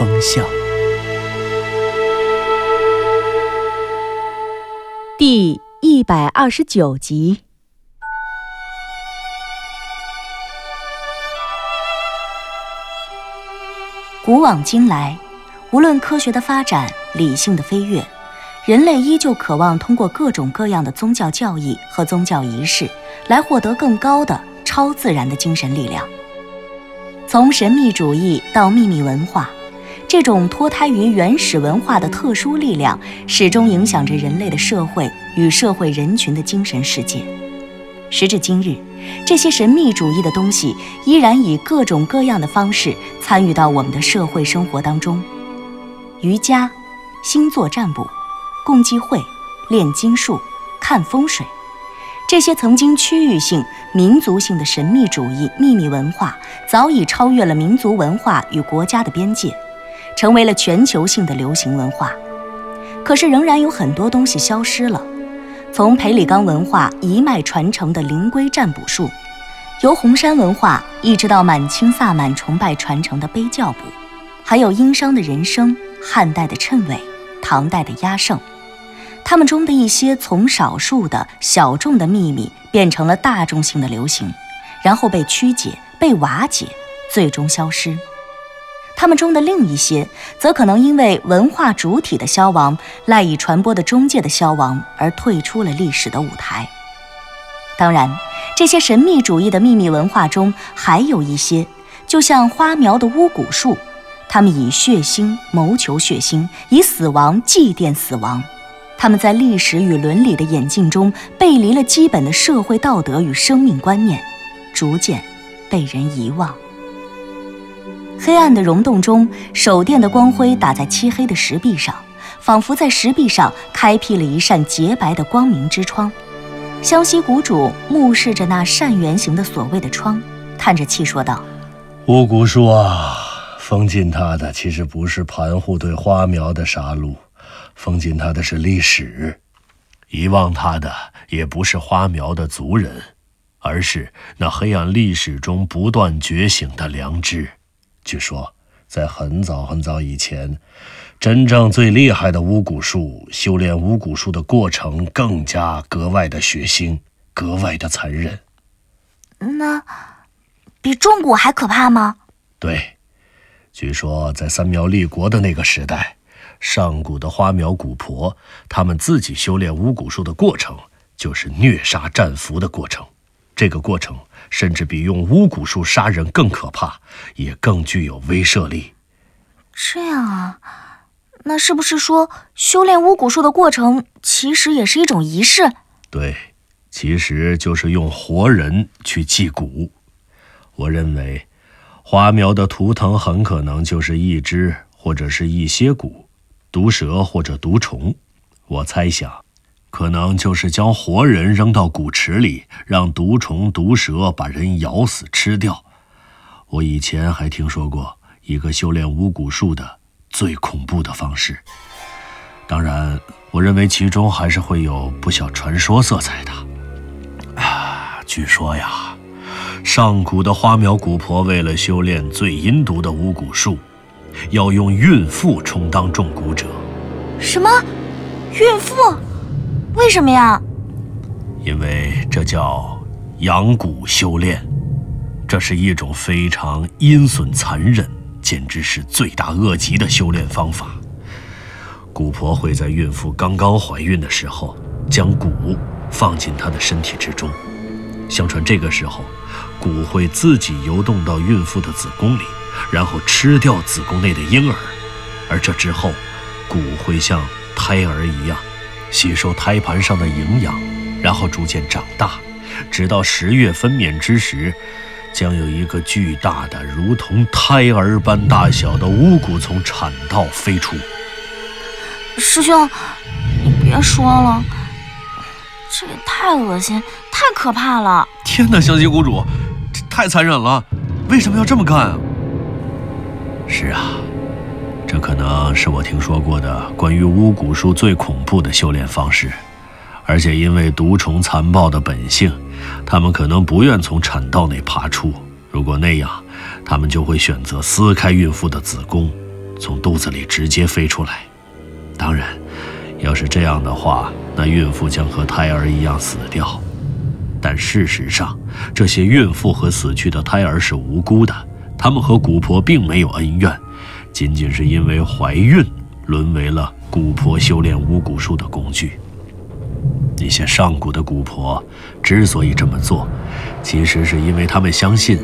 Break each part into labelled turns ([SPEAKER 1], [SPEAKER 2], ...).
[SPEAKER 1] 南风向》
[SPEAKER 2] 第一百二十九集。古往今来，无论科学的发展、理性的飞跃，人类依旧渴望通过各种各样的宗教教义和宗教仪式，来获得更高的超自然的精神力量。从神秘主义到秘密文化，这种脱胎于原始文化的特殊力量，始终影响着人类的社会与社会人群的精神世界。时至今日，这些神秘主义的东西依然以各种各样的方式参与到我们的社会生活当中。瑜伽、星座占卜、共济会、炼金术、看风水，这些曾经区域性、民族性的神秘主义秘密文化，早已超越了民族文化与国家的边界，成为了全球性的流行文化。可是，仍然有很多东西消失了。从裴李岗文化一脉传承的灵龟占卜术，由红山文化一直到满清萨满崇拜传承的悲教卜，还有殷商的人生、汉代的谶纬、唐代的压胜，他们中的一些从少数的小众的秘密变成了大众性的流行，然后被曲解、被瓦解，最终消失。他们中的另一些，则可能因为文化主体的消亡、赖以传播的中介的消亡而退出了历史的舞台。当然，这些神秘主义的秘密文化中，还有一些，就像花苗的巫蛊术，他们以血腥谋求血腥，以死亡祭奠死亡。他们在历史与伦理的演进中，背离了基本的社会道德与生命观念，逐渐被人遗忘。黑暗的溶洞中，手电的光辉打在漆黑的石壁上，仿佛在石壁上开辟了一扇洁白的光明之窗。湘西谷主目视着那扇圆形的所谓的窗，叹着气说道
[SPEAKER 1] 巫蛊术啊，封禁它的其实不是盘户对花苗的杀戮，封禁它的是历史；遗忘它的也不是花苗的族人，而是那黑暗历史中不断觉醒的良知。据说，在很早很早以前，真正最厉害的巫蛊术，修炼巫蛊术的过程更加格外的血腥，格外的残忍。：“
[SPEAKER 3] 那比中蛊还可怕吗？
[SPEAKER 1] 对，据说在三苗立国的那个时代，上古的花苗蛊婆，他们自己修炼巫蛊术的过程，就是虐杀战俘的过程。这个过程甚至比用巫蛊术杀人更可怕，也更具有威慑力。
[SPEAKER 3] 这样啊，那是不是说修炼巫蛊术的过程其实也是一种仪式？
[SPEAKER 1] 对，其实就是用活人去祭蛊。我认为，花苗的图腾很可能就是一只或者是一些蛊，毒蛇或者毒虫。我猜想，可能就是将活人扔到古池里，让毒虫、毒蛇把人咬死吃掉。我以前还听说过一个修炼巫蛊术的最恐怖的方式。当然，我认为其中还是会有不小传说色彩的。啊，据说呀，上古的花苗蛊婆为了修炼最阴毒的巫蛊术，要用孕妇充当中蛊者，
[SPEAKER 3] 什么？孕妇？为什么呀？
[SPEAKER 1] 因为这叫养蛊修炼，这是一种非常阴损残忍，简直是罪大恶极的修炼方法。蛊婆会在孕妇刚刚怀孕的时候，将蛊放进她的身体之中。相传这个时候，蛊会自己游动到孕妇的子宫里，然后吃掉子宫内的婴儿，而这之后，蛊会像胎儿一样，吸收胎盘上的营养，然后逐渐长大，直到十月分娩之时，将有一个巨大的、如同胎儿般大小的巫蛊从产道飞出。
[SPEAKER 3] 师兄，你别说了，这也太恶心、太可怕了！
[SPEAKER 4] 天哪，湘西谷主，这太残忍了，为什么要这么干啊？
[SPEAKER 1] 是啊，这可能是我听说过的关于巫蛊术最恐怖的修炼方式，而且因为毒虫残暴的本性。他们可能不愿从产道内爬出，如果那样，他们就会选择撕开孕妇的子宫，从肚子里直接飞出来。当然，要是这样的话，那孕妇将和胎儿一样死掉。但事实上，这些孕妇和死去的胎儿是无辜的，他们和蛊婆并没有恩怨，仅仅是因为怀孕，沦为了蛊婆修炼巫蛊术的工具。那些上古的蛊婆之所以这么做，其实是因为他们相信，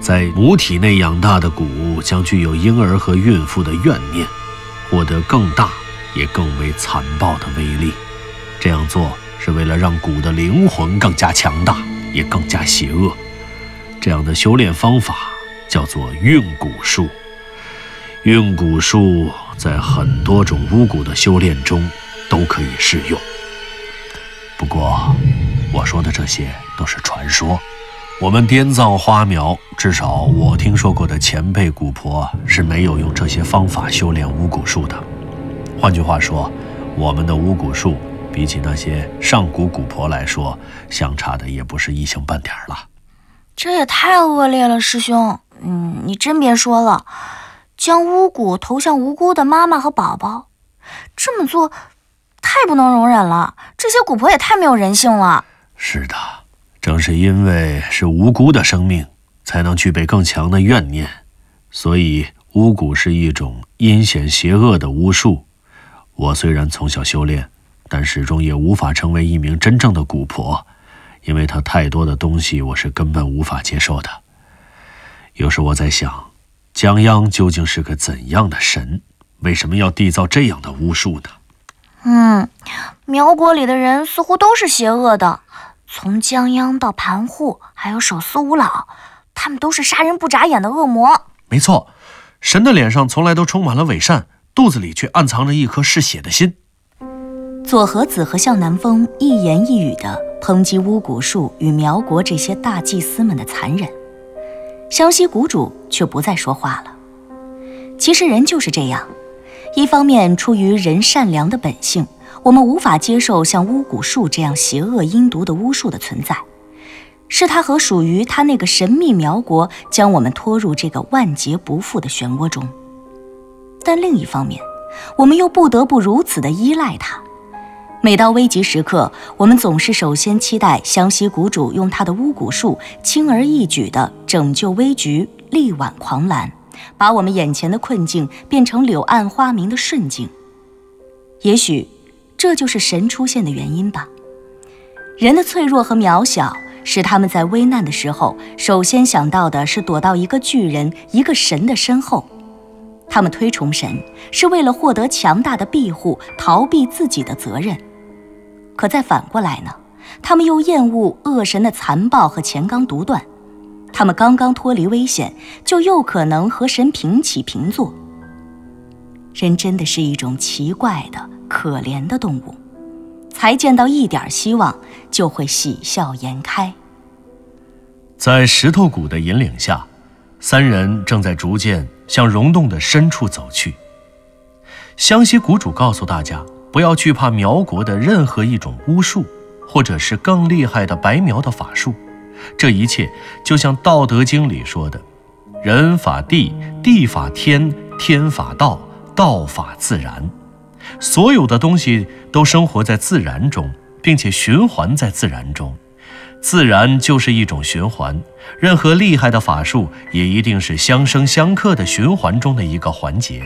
[SPEAKER 1] 在母体内养大的蛊将具有婴儿和孕妇的怨念，获得更大也更为残暴的威力。这样做是为了让蛊的灵魂更加强大，也更加邪恶。这样的修炼方法叫做运蛊术。运蛊术在很多种巫蛊的修炼中都可以适用。不过，我说的这些都是传说。我们滇藏花苗，至少我听说过的前辈蛊婆是没有用这些方法修炼巫蛊术的。换句话说，我们的巫蛊术比起那些上古蛊婆来说，相差的也不是一星半点了。
[SPEAKER 3] 这也太恶劣了，师兄。嗯，你真别说了，将巫蛊投向无辜的妈妈和宝宝，这么做。太不能容忍了！这些蛊婆也太没有人性了。
[SPEAKER 1] 是的，正是因为是无辜的生命，才能具备更强的怨念。所以，巫蛊是一种阴险邪恶的巫术。我虽然从小修炼，但始终也无法成为一名真正的蛊婆，因为它太多的东西我是根本无法接受的。有时我在想，江央究竟是个怎样的神？为什么要缔造这样的巫术呢？
[SPEAKER 3] 嗯，苗国里的人似乎都是邪恶的，从江央到盘户，还有手撕五老，他们都是杀人不眨眼的恶魔。
[SPEAKER 4] 没错，神的脸上从来都充满了伪善，肚子里却暗藏着一颗嗜血的心。
[SPEAKER 2] 左和子和向南风一言一语地抨击巫蛊术与苗国这些大祭司们的残忍，湘西谷主却不再说话了。其实人就是这样。一方面，出于人善良的本性，我们无法接受像巫蛊术这样邪恶阴毒的巫术的存在，是他和属于他那个神秘苗国将我们拖入这个万劫不复的漩涡中。但另一方面，我们又不得不如此的依赖他。每到危急时刻，我们总是首先期待湘西谷主用他的巫蛊术，轻而易举地拯救危局，力挽狂澜。把我们眼前的困境变成柳暗花明的顺境，也许这就是神出现的原因吧。人的脆弱和渺小，使他们在危难的时候，首先想到的是躲到一个巨人、一个神的身后。他们推崇神，是为了获得强大的庇护，逃避自己的责任。可再反过来呢？他们又厌恶恶神的残暴和钱刚独断。他们刚刚脱离危险，就又可能和神平起平坐。人真的是一种奇怪的、可怜的动物，才见到一点希望，就会喜笑颜开。
[SPEAKER 1] 在石头谷的引领下，三人正在逐渐向溶洞的深处走去。湘西谷主告诉大家，不要惧怕苗国的任何一种巫术，或者是更厉害的白苗的法术。这一切就像《道德经》里说的：“人法地，地法天，天法道，道法自然。”所有的东西都生活在自然中，并且循环在自然中。自然就是一种循环，任何厉害的法术也一定是相生相克的循环中的一个环节。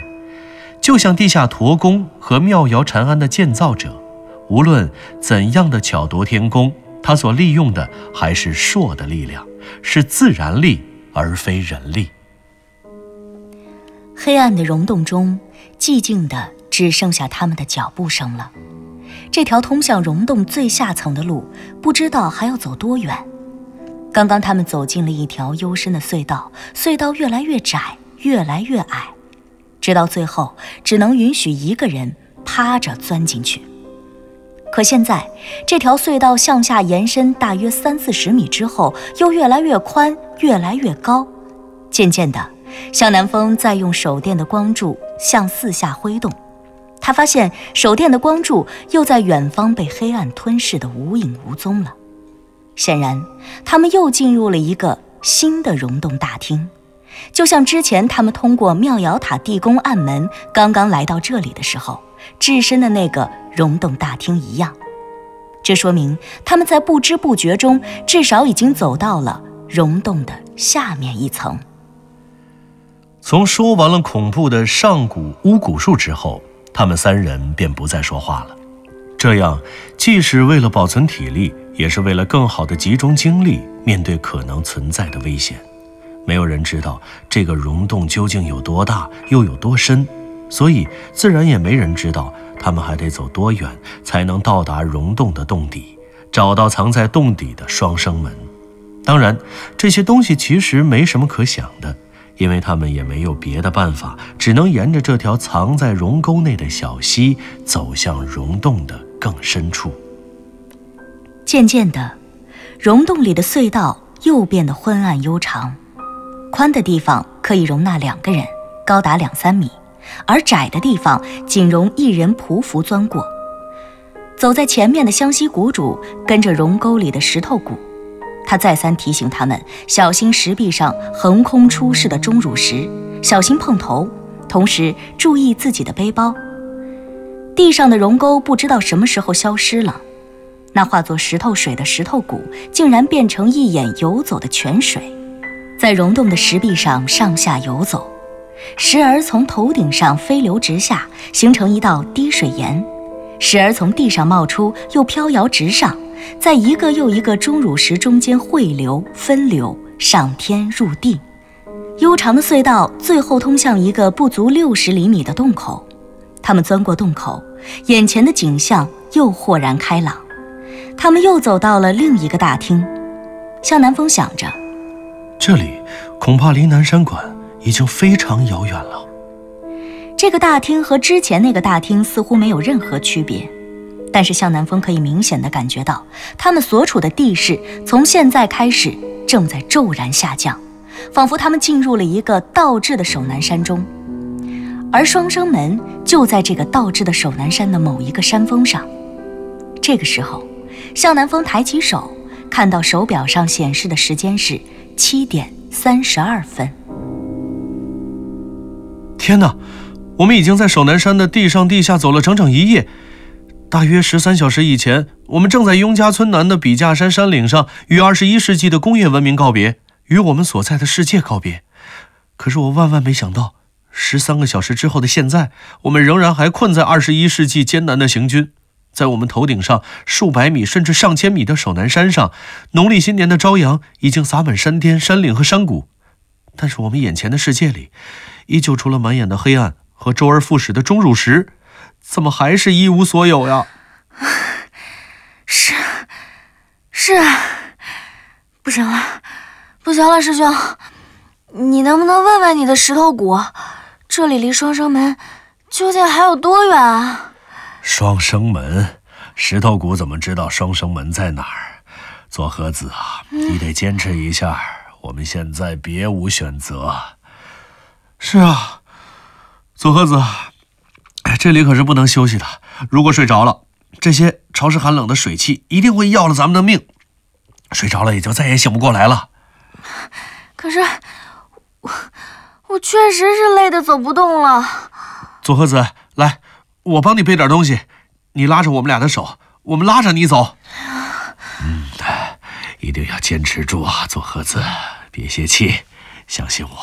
[SPEAKER 1] 就像地下驼宫和妙瑶禅庵的建造者，无论怎样的巧夺天工。他所利用的还是硕的力量，是自然力而非人力。
[SPEAKER 2] 黑暗的溶洞中，寂静的只剩下他们的脚步声了。这条通向溶洞最下层的路，不知道还要走多远。刚刚他们走进了一条幽深的隧道，隧道越来越窄，越来越矮，直到最后只能允许一个人趴着钻进去。可现在，这条隧道向下延伸大约三四十米之后，又越来越宽，越来越高。渐渐的，向南风在用手电的光柱向四下挥动，他发现手电的光柱又在远方被黑暗吞噬的无影无踪了。显然，他们又进入了一个新的溶洞大厅，就像之前他们通过妙瑶塔地宫暗门刚刚来到这里的时候。置身的那个溶洞大厅一样，这说明他们在不知不觉中至少已经走到了溶洞的下面一层。
[SPEAKER 1] 从说完了恐怖的上古巫蛊术之后，他们三人便不再说话了。这样，既是为了保存体力，也是为了更好的集中精力面对可能存在的危险。没有人知道这个溶洞究竟有多大，又有多深。所以，自然也没人知道他们还得走多远才能到达溶洞的洞底，找到藏在洞底的双生门。当然，这些东西其实没什么可想的，因为他们也没有别的办法，只能沿着这条藏在溶沟内的小溪走向溶洞的更深处。
[SPEAKER 2] 渐渐的，溶洞里的隧道又变得昏暗悠长，宽的地方可以容纳两个人，高达两三米。而窄的地方仅容一人匍匐钻过。走在前面的湘西谷主跟着溶沟里的石头谷，他再三提醒他们小心石壁上横空出世的钟乳石，小心碰头，同时注意自己的背包。地上的溶沟不知道什么时候消失了，那化作石头水的石头谷竟然变成一眼游走的泉水，在溶洞的石壁上上下游走。时而从头顶上飞流直下，形成一道滴水岩；时而从地上冒出，又飘摇直上，在一个又一个钟乳石中间汇流分流，上天入地。悠长的隧道最后通向一个不足六十厘米的洞口。他们钻过洞口，眼前的景象又豁然开朗。他们又走到了另一个大厅。向南风想着，
[SPEAKER 1] 这里恐怕离南山馆。已经非常遥远了。
[SPEAKER 2] 这个大厅和之前那个大厅似乎没有任何区别，但是向南风可以明显的感觉到，他们所处的地势从现在开始正在骤然下降，仿佛他们进入了一个倒置的守南山中，而双生门就在这个倒置的守南山的某一个山峰上。这个时候，向南风抬起手，看到手表上显示的时间是七点三十二分。
[SPEAKER 4] 天哪，我们已经在守南山的地上地下走了整整一夜。大约十三小时以前，我们正在雍家村南的笔架山山岭上，与二十一世纪的工业文明告别，与我们所在的世界告别。可是我万万没想到，十三个小时之后的现在，我们仍然还困在二十一世纪艰难的行军。在我们头顶上数百米甚至上千米的守南山上，农历新年的朝阳已经洒满山巅、山岭和山谷。但是我们眼前的世界里，依旧除了满眼的黑暗和周而复始的钟乳石，怎么还是一无所有呀？
[SPEAKER 3] 是，是啊，不行了，不行了，师兄，你能不能问问你的石头谷，这里离双生门究竟还有多远啊？
[SPEAKER 1] 双生门，石头谷怎么知道双生门在哪儿？左和子啊，你得坚持一下，我们现在别无选择。
[SPEAKER 4] 是啊，左和子，这里可是不能休息的。如果睡着了，这些潮湿寒冷的水汽一定会要了咱们的命。睡着了也就再也醒不过来了。
[SPEAKER 3] 可是，我我确实是累得走不动了。
[SPEAKER 4] 左和子，来，我帮你背点东西，你拉着我们俩的手，我们拉着你走。
[SPEAKER 1] 嗯，一定要坚持住啊，左和子，别泄气，相信我。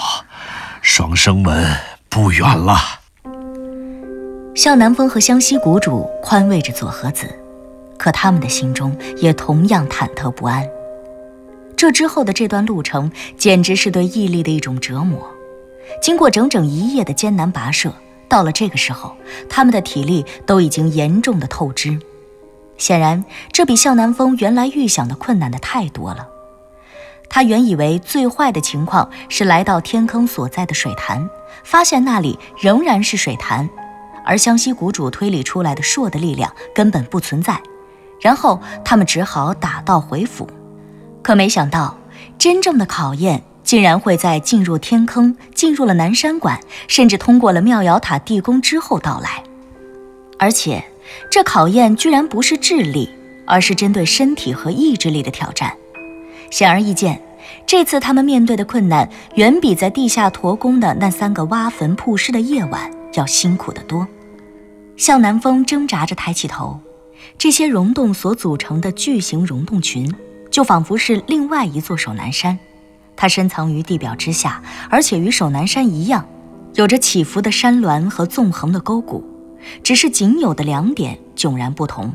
[SPEAKER 1] 双生门不远了。
[SPEAKER 2] 向南风和湘西谷主宽慰着左和子，可他们的心中也同样忐忑不安。这之后的这段路程简直是对毅力的一种折磨。经过整整一夜的艰难跋涉，到了这个时候，他们的体力都已经严重的透支。显然，这比向南风原来预想的困难的太多了。他原以为最坏的情况是来到天坑所在的水潭，发现那里仍然是水潭，而湘西谷主推理出来的硕的力量根本不存在。然后他们只好打道回府。可没想到，真正的考验竟然会在进入天坑、进入了南山馆，甚至通过了妙瑶塔地宫之后到来。而且，这考验居然不是智力，而是针对身体和意志力的挑战。显而易见，这次他们面对的困难远比在地下驼宫的那三个挖坟曝尸的夜晚要辛苦得多。向南风挣扎着抬起头，这些溶洞所组成的巨型溶洞群，就仿佛是另外一座守南山。它深藏于地表之下，而且与守南山一样，有着起伏的山峦和纵横的沟谷，只是仅有的两点迥然不同。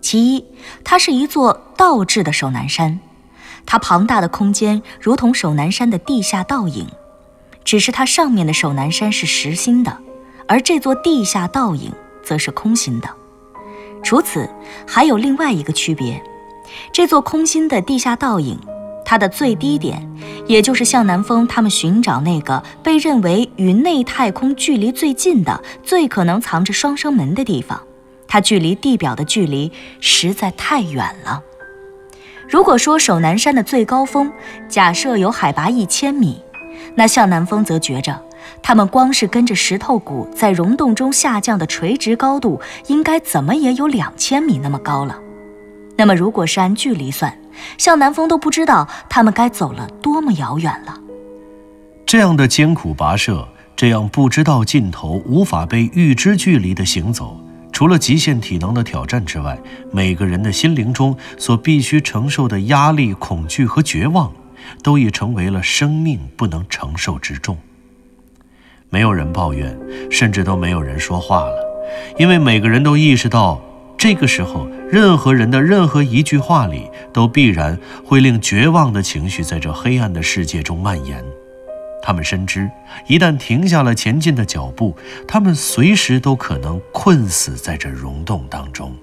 [SPEAKER 2] 其一，它是一座倒置的守南山。它庞大的空间如同守南山的地下倒影，只是它上面的守南山是实心的，而这座地下倒影则是空心的。除此，还有另外一个区别：这座空心的地下倒影，它的最低点，也就是向南风他们寻找那个被认为与内太空距离最近的、最可能藏着双生门的地方，它距离地表的距离实在太远了。如果说守南山的最高峰假设有海拔一千米，那向南风则觉着，他们光是跟着石头谷在溶洞中下降的垂直高度，应该怎么也有两千米那么高了。那么，如果是按距离算，向南风都不知道他们该走了多么遥远了。
[SPEAKER 1] 这样的艰苦跋涉，这样不知道尽头、无法被预知距离的行走。除了极限体能的挑战之外，每个人的心灵中所必须承受的压力、恐惧和绝望，都已成为了生命不能承受之重。没有人抱怨，甚至都没有人说话了，因为每个人都意识到，这个时候，任何人的任何一句话里，都必然会令绝望的情绪在这黑暗的世界中蔓延。他们深知，一旦停下了前进的脚步，他们随时都可能困死在这溶洞当中。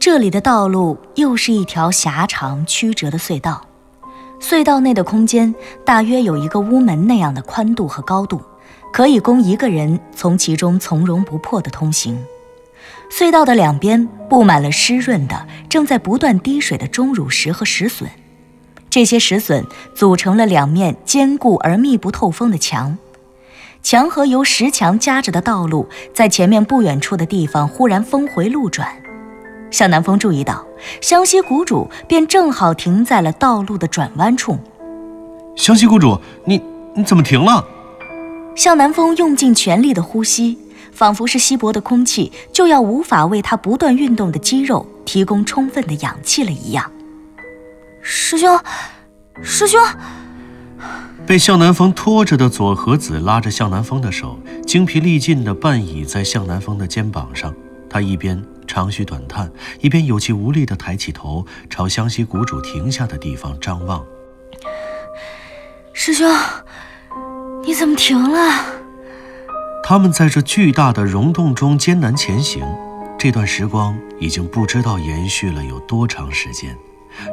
[SPEAKER 2] 这里的道路又是一条狭长曲折的隧道，隧道内的空间大约有一个屋门那样的宽度和高度，可以供一个人从其中从容不迫地通行。隧道的两边布满了湿润的、正在不断滴水的钟乳石和石笋。这些石笋组成了两面坚固而密不透风的墙，墙和由石墙夹着的道路在前面不远处的地方忽然峰回路转。向南风注意到，湘西谷主便正好停在了道路的转弯处。
[SPEAKER 4] 湘西谷主，你你怎么停了？
[SPEAKER 2] 向南风用尽全力的呼吸，仿佛是稀薄的空气就要无法为他不断运动的肌肉提供充分的氧气了一样。
[SPEAKER 3] 师兄，师兄，
[SPEAKER 1] 被向南风拖着的左和子拉着向南风的手，精疲力尽地半倚在向南风的肩膀上。他一边长吁短叹，一边有气无力地抬起头，朝湘西谷主停下的地方张望。
[SPEAKER 3] 师兄，你怎么停了？
[SPEAKER 1] 他们在这巨大的溶洞中艰难前行，这段时光已经不知道延续了有多长时间。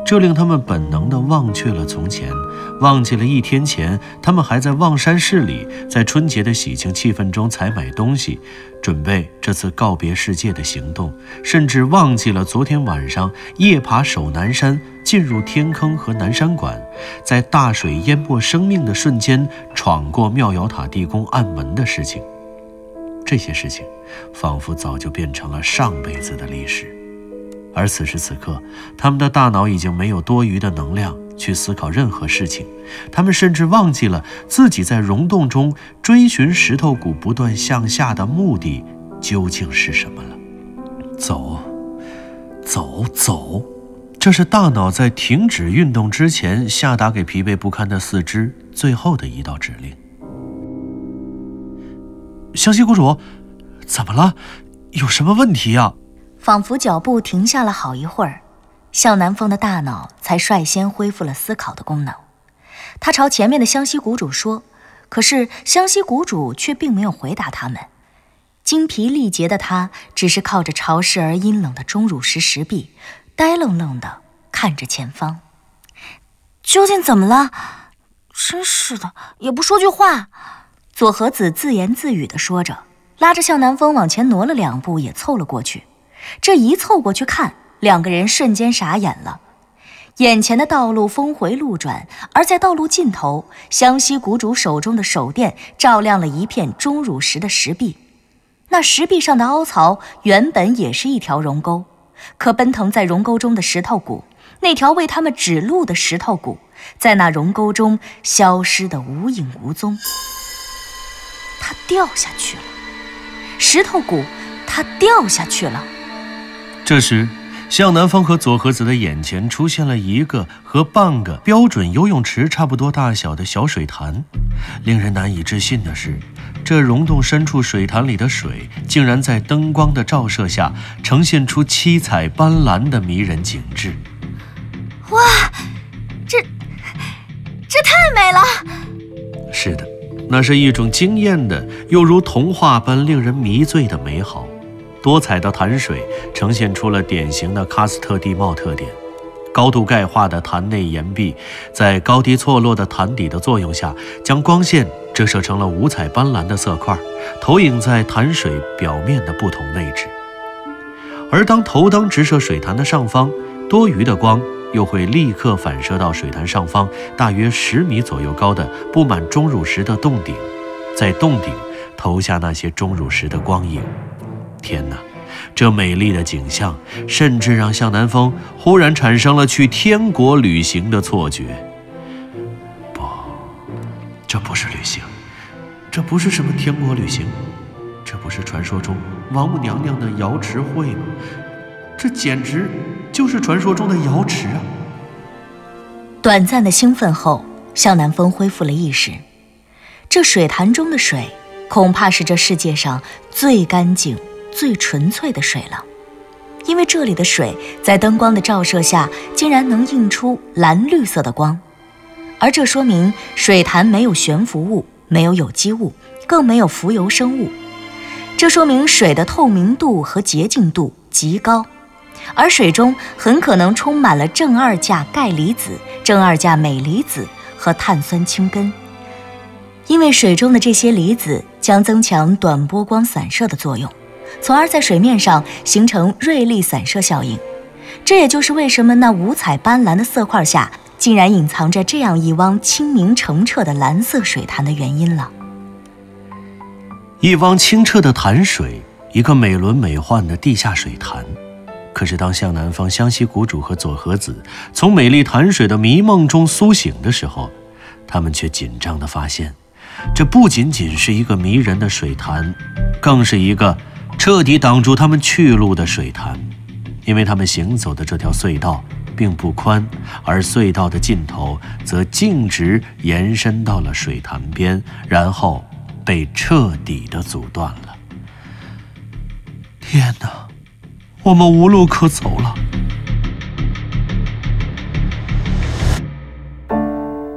[SPEAKER 1] 这令他们本能地忘却了从前，忘记了一天前他们还在望山市里，在春节的喜庆气氛中采买东西，准备这次告别世界的行动，甚至忘记了昨天晚上夜爬守南山，进入天坑和南山馆，在大水淹没生命的瞬间闯过妙瑶塔地宫暗门的事情。这些事情，仿佛早就变成了上辈子的历史。而此时此刻，他们的大脑已经没有多余的能量去思考任何事情，他们甚至忘记了自己在溶洞中追寻石头谷不断向下的目的究竟是什么了。走，走，走，这是大脑在停止运动之前下达给疲惫不堪的四肢最后的一道指令。
[SPEAKER 4] 湘西谷主，怎么了？有什么问题呀？
[SPEAKER 2] 仿佛脚步停下了好一会儿，向南风的大脑才率先恢复了思考的功能。他朝前面的湘西谷主说，可是湘西谷主却并没有回答他们。精疲力竭的他，只是靠着潮湿而阴冷的钟乳石石壁，呆愣愣地看着前方。
[SPEAKER 3] 究竟怎么了？真是的，也不说句话。
[SPEAKER 2] 左和子自言自语的说着，拉着向南风往前挪了两步，也凑了过去。这一凑过去看，两个人瞬间傻眼了。眼前的道路峰回路转，而在道路尽头，湘西谷主手中的手电照亮了一片钟乳石的石壁。那石壁上的凹槽原本也是一条溶沟，可奔腾在溶沟中的石头骨，那条为他们指路的石头骨，在那溶沟中消失得无影无踪。它掉下去了，石头谷，它掉下去了。
[SPEAKER 1] 这时。向南方和左和子的眼前出现了一个和半个标准游泳池差不多大小的小水潭。令人难以置信的是，这溶洞深处水潭里的水竟然在灯光的照射下呈现出七彩斑斓的迷人景致。
[SPEAKER 3] 哇，这这太美了！
[SPEAKER 1] 是的，那是一种惊艳的，又如童话般令人迷醉的美好。多彩的潭水呈现出了典型的喀斯特地貌特点，高度钙化的潭内岩壁，在高低错落的潭底的作用下，将光线折射成了五彩斑斓的色块，投影在潭水表面的不同位置。而当头灯直射水潭的上方，多余的光又会立刻反射到水潭上方大约十米左右高的布满钟乳石的洞顶，在洞顶投下那些钟乳石的光影。天哪，这美丽的景象甚至让向南风忽然产生了去天国旅行的错觉。不，这不是旅行，这不是什么天国旅行，这不是传说中王母娘娘的瑶池会吗？这简直就是传说中的瑶池啊！
[SPEAKER 2] 短暂的兴奋后，向南风恢复了意识。这水潭中的水，恐怕是这世界上最干净。最纯粹的水了，因为这里的水在灯光的照射下，竟然能映出蓝绿色的光，而这说明水潭没有悬浮物，没有有机物，更没有浮游生物。这说明水的透明度和洁净度极高，而水中很可能充满了正二价钙离子、正二价镁离子和碳酸氢根，因为水中的这些离子将增强短波光散射的作用。从而在水面上形成锐利散射效应，这也就是为什么那五彩斑斓的色块下竟然隐藏着这样一汪清明澄澈的蓝色水潭的原因了。
[SPEAKER 1] 一汪清澈的潭水，一个美轮美奂的地下水潭。可是当向南方湘西谷主和左和子从美丽潭水的迷梦中苏醒的时候，他们却紧张地发现，这不仅仅是一个迷人的水潭，更是一个。彻底挡住他们去路的水潭，因为他们行走的这条隧道并不宽，而隧道的尽头则径直延伸到了水潭边，然后被彻底的阻断了。天哪，我们无路可走了！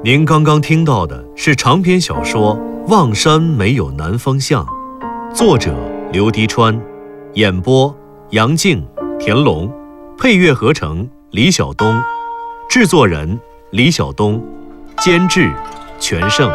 [SPEAKER 1] 您刚刚听到的是长篇小说《望山没有南方向》，作者。刘迪川，演播杨静、田龙，配乐合成李晓东，制作人李晓东，监制全胜。